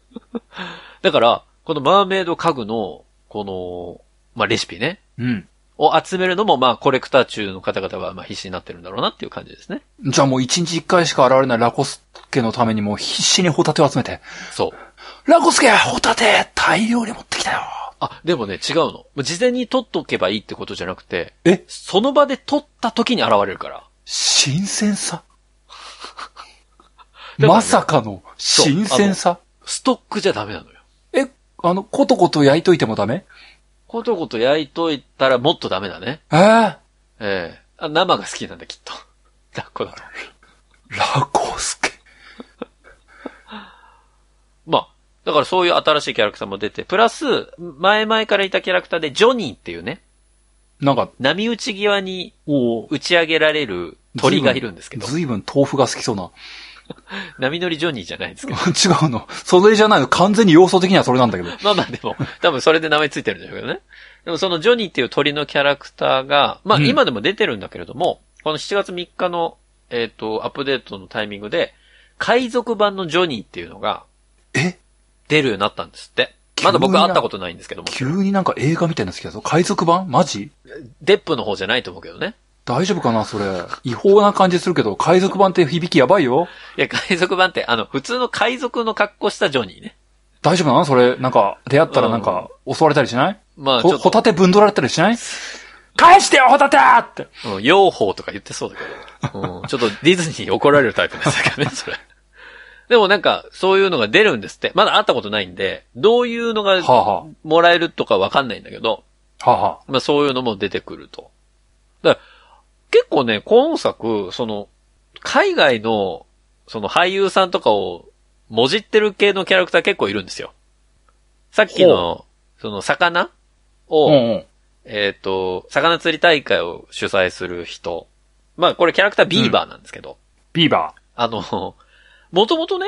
だから、このマーメイド家具の、この、まあレシピね。うん。を集めるのも、まあ、コレクター中の方々は、まあ、必死になってるんだろうなっていう感じですね。じゃあもう一日一回しか現れないラコスケのためにもう必死にホタテを集めて、そう。ラコスケホタテ大量に持ってきたよあ、でもね、違うの。事前に撮っとけばいいってことじゃなくて、え？その場で撮った時に現れるから。新鮮さ？ねまさかの新鮮さ？ストックじゃダメなのよ。え、あの、コトコト焼いといてもダメ？ことこと焼いといたらもっとダメだね。えー、ええあ生が好きなんだ、きっと。ラッコだと。ラコスケ？まあ、だからそういう新しいキャラクターも出て、プラス、前々からいたキャラクターでジョニーっていうね、なんか、波打ち際にお打ち上げられる鳥がいるんですけど、ずいぶん豆腐が好きそうな。波乗りジョニーじゃないんですけど。違うの。それじゃないの。完全に要素的にはそれなんだけど。まあまあでも、多分それで名前ついてるんだけどね。でもそのジョニーっていう鳥のキャラクターが、まあうん今でも出てるんだけれども、この7月3日の、えっ、と、アップデートのタイミングで、海賊版のジョニーっていうのがえ出るようになったんですって。まだ僕会ったことないんですけども。急になんか映画みたいな好きだぞ。海賊版？マジ？デップの方じゃないと思うけどね。大丈夫かなそれ。違法な感じするけど、海賊版って響きやばいよ。いや、海賊版って、あの、普通の海賊の格好したジョニーね。大丈夫なの？それ、なんか、出会ったらなんか、襲われたりしない？まあ、ちほ、ょっと、ホタテぶんどられたりしない？返してよ、ホタテって。うん、養蜂とか言ってそうだけど、うん、ちょっとディズニーに怒られるタイプのやつだけどね、それ。でもなんか、そういうのが出るんですって。まだ会ったことないんで、どういうのがもらえるとかわかんないんだけど、あ、はあ、はまあそういうのも出てくると。だから結構ね、今作、その、海外の、その俳優さんとかを、もじってる系のキャラクター結構いるんですよ。さっきの、その、魚を、うんうん。えっ、と、魚釣り大会を主催する人。まあ、これキャラクタービーバーなんですけど、ビーバあの、もともとね、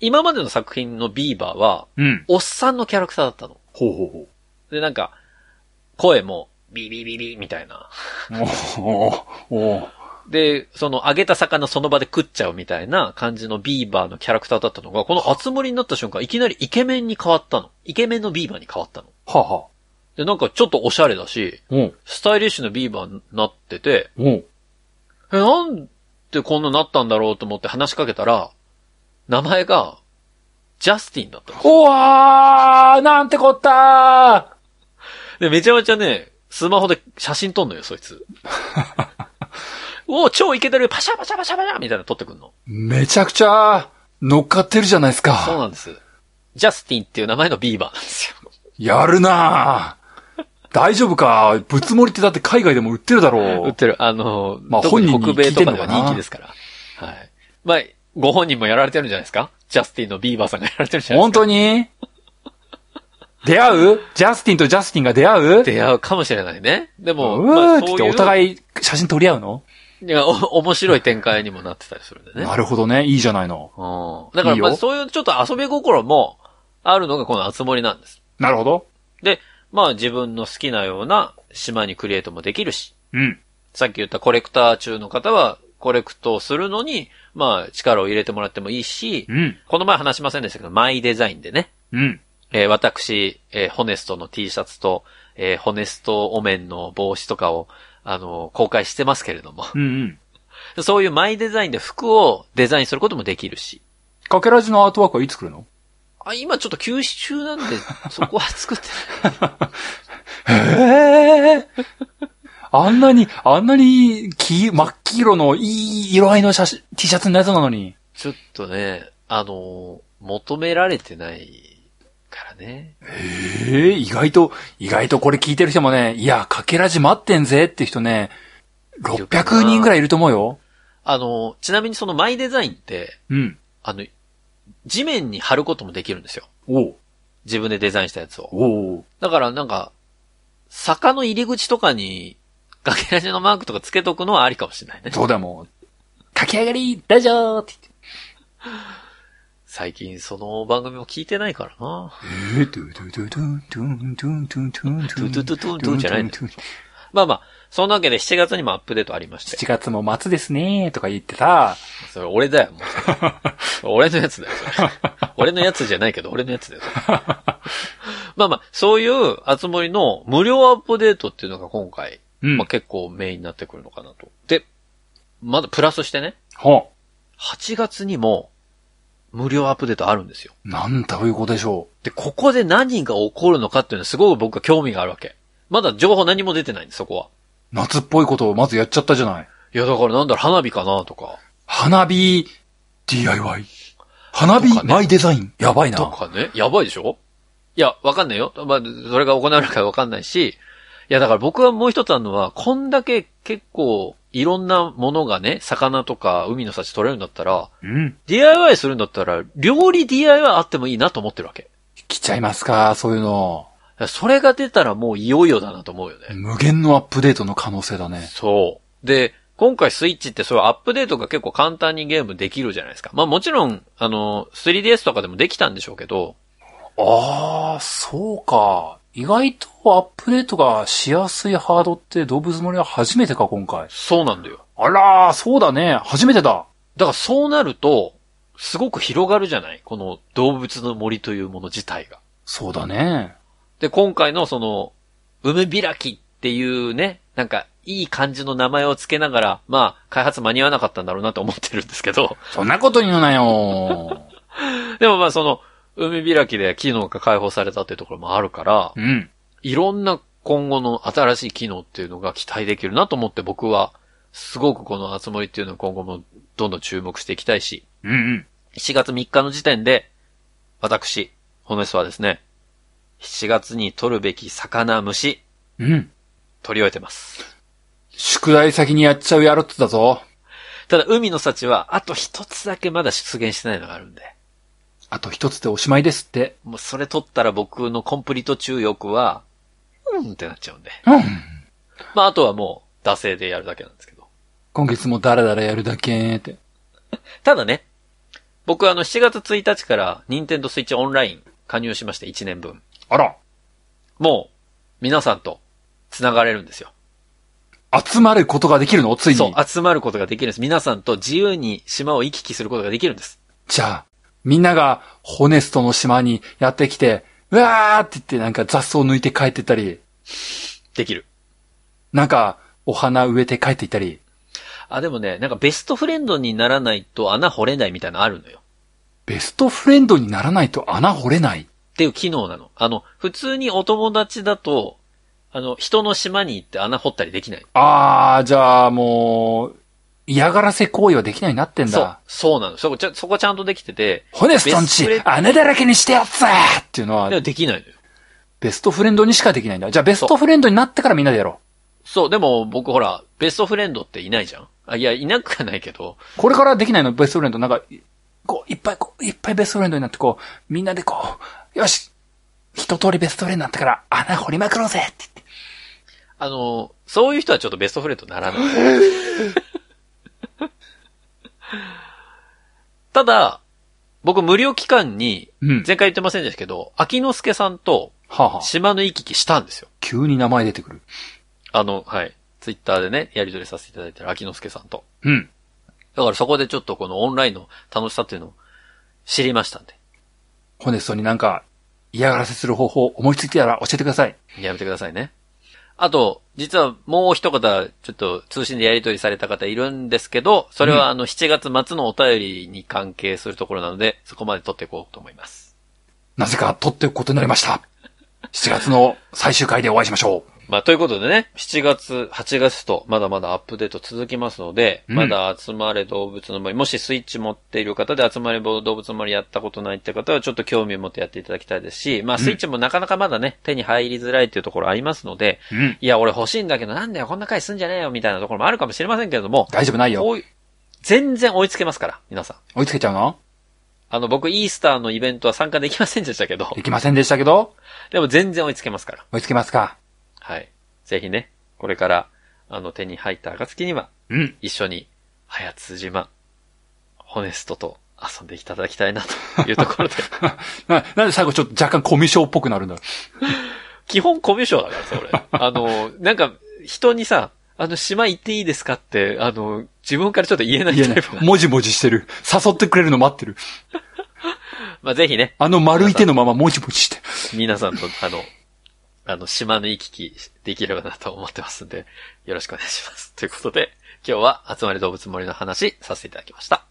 今までの作品のビーバーは、ー。うん。おっさんのキャラクターだったの。ほうほうほで、なんか、声も、ビビビビみたいな。う。おーおーで、その揚げた魚その場で食っちゃうみたいな感じのビーバーのキャラクターだったのが、このあつ森になった瞬間、いきなりイケメンに変わったの。イケメンのビーバーに変わったの。はあ、はあ。で、なんかちょっとおしゃれだし、おうスタイリッシュなビーバーになってて、おうえ、なんでこんななったんだろうと思って話しかけたら、名前が、ジャスティンだったの。おわーなんてこったで、めちゃめちゃね、スマホで写真撮んのよ、そいつ。おお、超イケてるパシャパシャパシャパシャみたいなの撮ってくんの。めちゃくちゃ乗っかってるじゃないですそうか。なんです。ジャスティンっていう名前のビーバーなんですよ。やるなぁ大丈夫か？ぶつ盛りってだって海外でも売ってるだろう。売ってる。あの、まあ本人に北米とかでは聞いてんのかな？人気ですから。はい。まあ、ご本人もやられてるんじゃないですか？ジャスティンのビーバーさんがやられてるんじゃない本ですか？当に？出会う？ジャスティンとジャスティンが出会う？出会うかもしれないね。でも、うまあ、わーって。お互い写真撮り合うの？いや、お面白い展開にもなってたりするんでね。なるほどね。いいじゃないの。うん。だから、まあ、そういうちょっと遊び心もあるのがこのあつ森なんです。なるほど。で、まあ自分の好きなような島にクリエイトもできるし、うん。さっき言ったコレクター中の方は、コレクトをするのに、まあ力を入れてもらってもいいし、うん。この前話しませんでしたけど、マイデザインでね、うん。えー私、えーホネストの T シャツと、えーホネストお面の帽子とかを、あの公開してますけれども、うんうん。そういうマイデザインで服をデザインすることもできるし、かけらじのアートワークはいつ来るの？あ、今ちょっと休止中なんで、そこは作ってない。へえ。あんなに、あんなに、黄、真っ黄色のいい色合いの写真、T シャツのやつなのに。ちょっとね、あの求められてないからね。ええ意外と、意外とこれ聞いてる人もね、いや、かけらじ待ってんぜって人ね、600人ぐらいいると思うよ。あのちなみにそのマイデザインって、うん。あの、地面に貼ることもできるんですよ。おう自分でデザインしたやつを。おうだからなんか、坂の入り口とかに、かけらじのマークとかつけとくのはありかもしれないね。そうだもう。炊き上がり、ラジオって最近その番組も聞いてないからな。言って。えー、トゥトゥトゥトゥントゥントゥントゥントゥントゥントゥトゥトゥトゥントゥンじゃないんだよまあまあ、そんなわけで7月にもアップデートありまして。7月も末ですねとか言ってさ、それ俺だよ、もう。俺のやつだよ、それ。俺のやつじゃないけど、俺のやつだよ。まあまあ、そういう、あつ森の無料アップデートっていうのが今回、うんまあ結構メインになってくるのかなと。で、まだプラスしてね、ほ8月にも、無料アップデートあるんですよ。なんということでしょで、ここで何が起こるのかっていうのはすごく僕は興味があるわけ。まだ情報何も出てないんです、そこは。う。夏っぽいことをまずやっちゃったじゃない。いや、だからなんだろ、花火かなとか。花火 DIY。花火マイデザイン。やばいな。とかね。やばいでしょ？いや、わかんないよ。まあ、それが行われるかわかんないし。いや、だから僕はもう一つあるのは、こんだけ結構、いろんなものがね、魚とか海の幸取れるんだったら、うん。DIY するんだったら、料理 DIY あってもいいなと思ってるわけ。来ちゃいますか、そういうの。それが出たらもういよいよだなと思うよね。無限のアップデートの可能性だね。そう。で、今回スイッチってそういうアップデートが結構簡単にゲームできるじゃないですか。まあもちろん、あの、3DS とかでもできたんでしょうけど、ああ、そうか。意外とアップデートがしやすいハードって動物森は初めてか、今回。そうなんだよ。あらー、そうだね。初めてだ。だからそうなると、すごく広がるじゃない？この動物の森というもの自体が。そうだね。で、今回のその、梅開きっていうね、なんか、いい感じの名前を付けながら、まあ、開発間に合わなかったんだろうなと思ってるんですけど、そんなこと言うなよ。でもまあその、海開きで機能が解放されたっていうところもあるから、うん。いろんな今後の新しい機能っていうのが期待できるなと思って僕は、すごくこの集まりっていうのを今後もどんどん注目していきたいし、うんうん。7月3日の時点で、私、ホネスはですね、7月に取るべき魚、虫、うん。取り終えてます。宿題先にやっちゃうやろってたぞ。ただ、海の幸は、あと一つだけまだ出現してないのがあるんで、あと一つでおしまいですって。もうそれ取ったら僕のコンプリート中欲は、うんってなっちゃうんで。うん。まあ、あとはもう、惰性でやるだけなんですけど。今月もダラダラやるだけって。ただね、僕はあの7月1日から任天堂スイッチオンライン加入しまして1年分。あら。もう、皆さんと繋がれるんですよ。集まることができるの？ついに。そう、集まることができるんです。皆さんと自由に島を行き来することができるんです。じゃあ、みんながホネストの島にやってきて、うわーって言ってなんか雑草抜いて帰ってったり、できる。なんかお花植えて帰っていったり、あ、でもね、なんかベストフレンドにならないと穴掘れないみたいなのあるのよ。ベストフレンドにならないと穴掘れない？っていう機能なの。あの、普通にお友達だと、あの、人の島に行って穴掘ったりできない。あー、じゃあもう、嫌がらせ行為はできないようになってんそうだ。、そうなの。そこちゃ、そこちゃんとできてて、ホネストンちベストフレン、穴だらけにしてやっぜっていうのはで、もできないのよ。ベストフレンドにしかできないんだ。じゃあベストフレンドになってからみんなでやろそう、でも僕ほら、ベストフレンドっていないじゃんあ、いや、いなくはないけど、う。これからできないの？ベストフレンド。なんか、こう、いっぱいこう、いっぱいベストフレンドになってこう、みんなでこう、よし一通りベストフレンドになってから穴掘りまくろうぜって言って。あの、そういう人はちょっとベストフレンドにならない。ただ、僕無料期間に、うん。前回言ってませんでしたけど、秋之助さんと島の行き来したんですよ。急に名前出てくる。あの、はい。ツイッターでね、やり取りさせていただいてる秋之助さんと。うん。だからそこでちょっとこのオンラインの楽しさっていうのを知りましたんで。ホネストになんか嫌がらせする方法思いついてたら教えてください。やめてくださいね。あと、実はもう一方、ちょっと通信でやり取りされた方いるんですけど、それはあの7月末のお便りに関係するところなので、そこまで取っていこうと思います。なぜか取っておくことになりました。7月の最終回でお会いしましょまあ、ということでね、7月、8月と、まだまだアップデート続きますので、うんまだ集まれ動物の森、もしスイッチ持っている方で集まれ動物の森やったことないって方は、ちょっと興味を持ってやっていただきたいですし、まあ、スイッチもなかなかまだね、手に入りづらいっていうところありますので、う。うん。いや、俺欲しいんだけど、なんだよ、こんな回すんじゃねえよ、みたいなところもあるかもしれませんけれども、大丈夫ないよ。おい全然追いつけますから、皆さん。追いつけちゃうの？あの、僕、イースターのイベントは参加できませんでしたけどで、きませんでしたけど、でも全然追いつけますから。追いつけますか。はい。ぜひね、これから、あの、手に入った暁には、うん。一緒に、早津島、ホネストと遊んでいただきたいな、というところで。ななんで最後ちょっと若干コミュ障っぽくなるんだ基本コミュ障だからさ、俺。あの、なんか、人にさ、あの、島行っていいですかって、あの、自分からちょっと言えないタイプな、もじもじしてる。誘ってくれるの待ってる。まあ、ぜひね、あの丸い手のままもじもじして。皆さんと、あの、あの、島の行き来できればなと思ってますんで、よろしくお願いします。ということで、今日は集まり動物森の話させていただきました。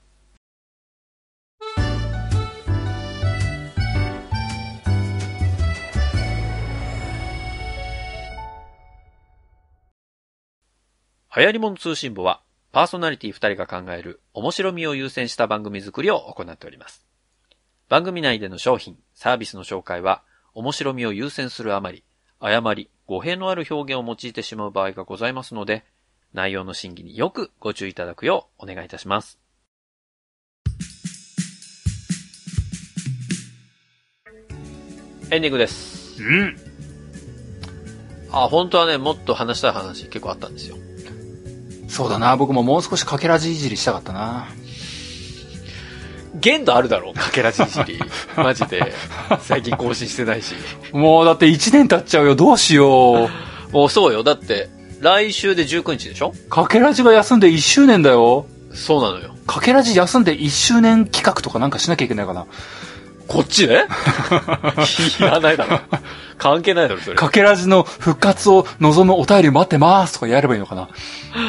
流行り物通信部は、パーソナリティ2人が考える面白みを優先した番組作りを行っております。番組内での商品、サービスの紹介は、面白みを優先するあまり、誤り、語弊のある表現を用いてしまう場合がございますので、内容の審議によくご注意いただくようお願いいたします。エンディングです。うん。あ、本当はね、もっと話したい話結構あったんですよ。そうだな、僕ももう少しかけらじいじりしたかったな。限度あるだろう、かけらじいじり。マジで。最近更新してないし。もうだって1年経っちゃうよ、どうしよう。もうそうよ。だって、来週で19日でしょ？かけらじが休んで1周年だよ。そうなのよ。かけらじ休んで1周年企画とかなんかしなきゃいけないかな。こっちで？いらないだろ。関係ないだろ、それ。かけらじの復活を望むお便り待ってますとかやればいいのかな。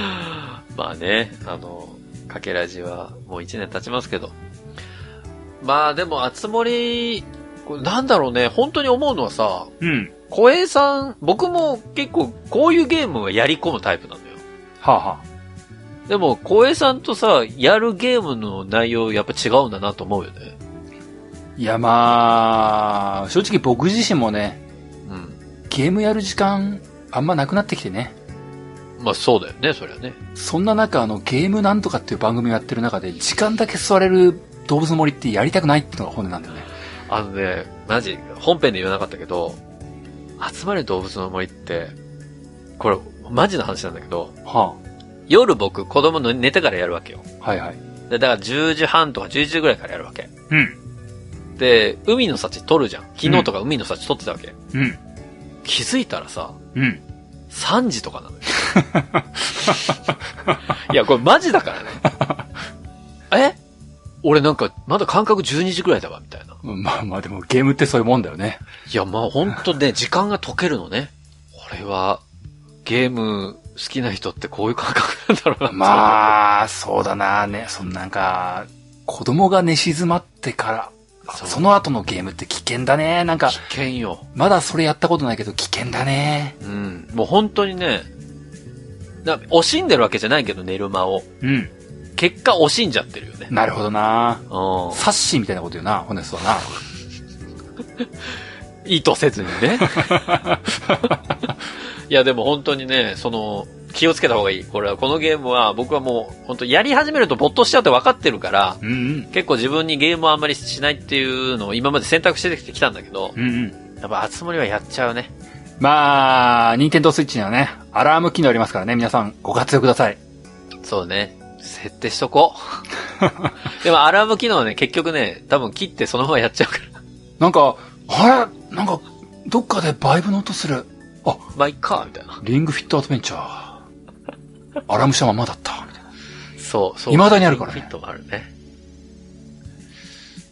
まあね、あの、かけらじはもう1年経ちますけど。まあでも、あつ森、これなんだろうね、本当に思うのはさ、うん。小平さん、僕も結構こういうゲームはやり込むタイプなのよ。はあ、はあ、でも、小平さんとさ、やるゲームの内容やっぱ違うんだなと思うよね。いやまあ、正直僕自身もね、うん。ゲームやる時間あんまなくなってきてね。まあそうだよね、そりゃね。そんな中、あの、ゲームなんとかっていう番組をやってる中で、時間だけ座れる動物の森ってやりたくないってのが本音なんだよね。あのね、マジ、本編で言わなかったけど、集まれ動物の森って、これ、マジな話なんだけど、は夜僕、子供の寝てからやるわけよ。あ、はいはい。で、だから10時半とか11時ぐらいからやるわけ。うん。で、海の幸取るじゃん。昨日とか海の幸取ってたわけ。うん。気づいたらさ、うん。3時とかなのよ。いや、これマジだからね。え？俺なんか、まだ感覚12時ぐらいだわ、みたいな。まあまあでもゲームってそういうもんだよね。いや、まあほんとね、時間が解けるのね。これは、ゲーム好きな人ってこういう感覚なんだろうな。まあ、そうだなね。そのなんか、子供が寝静まってから、その後のゲームって危険だね。なんか危、険よ。まだそれやったことないけど危険だね。うん。もう本当にね、な惜しんでるわけじゃないけど、寝る間を。うん。結果惜しんじゃってるよね。なるほどなうん。サッシーみたいなこと言うな、ホネストはな。意図せずにね。いや、でも本当にね、その、気をつけた方がいい。これは、このゲームは、僕はもう、本当やり始めると没頭しちゃうって分かってるから、うんうん。結構自分にゲームをあんまりしないっていうのを今まで選択してきたんだけど、うんうん。やっぱ、あつ森はやっちゃうね。まあ、ニンテンドースイッチにはね、アラーム機能ありますからね、皆さんご活用ください。そうね。設定しとこう。でも、アラーム機能はね、結局ね、多分切ってそのままやっちゃうから。なんか、あれ？なんか、どっかでバイブの音する。あ、まあ、いっか、みたいな。リングフィットアドベンチャー。アラームしたままだった。みたいなそう、そう。未だにあるからねフィットもあるね。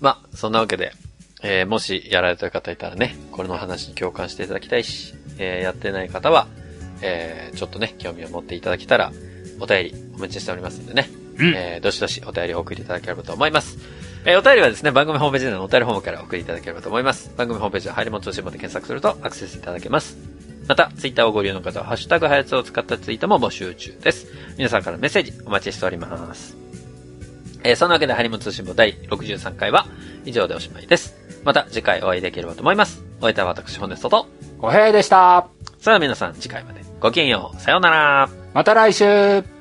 まあ、そんなわけで、えーもしやられてる方いたらね、これの話に共感していただきたいし、えーやってない方は、えーちょっとね、興味を持っていただけたら、お便りお待ちしておりますんでね、うんえーどしどしお便りをお送りいただければと思います。えーお便りはですね、番組ホームページ内のお便りフォームからお送りいただければと思います。番組ホームページは入り物通信簿で検索するとアクセスいただけます。また、ツイッターをご利用の方は、ハッシュタグはやつを使ったツイートも募集中です。皆さんからメッセージお待ちしております。えーそんなわけで、ハリモン通信簿第63回は以上でおしまいです。また次回お会いできればと思います。お相手は私、ホネストと、小平でした。それでは皆さん次回までごきげんよう。さようなら。また来週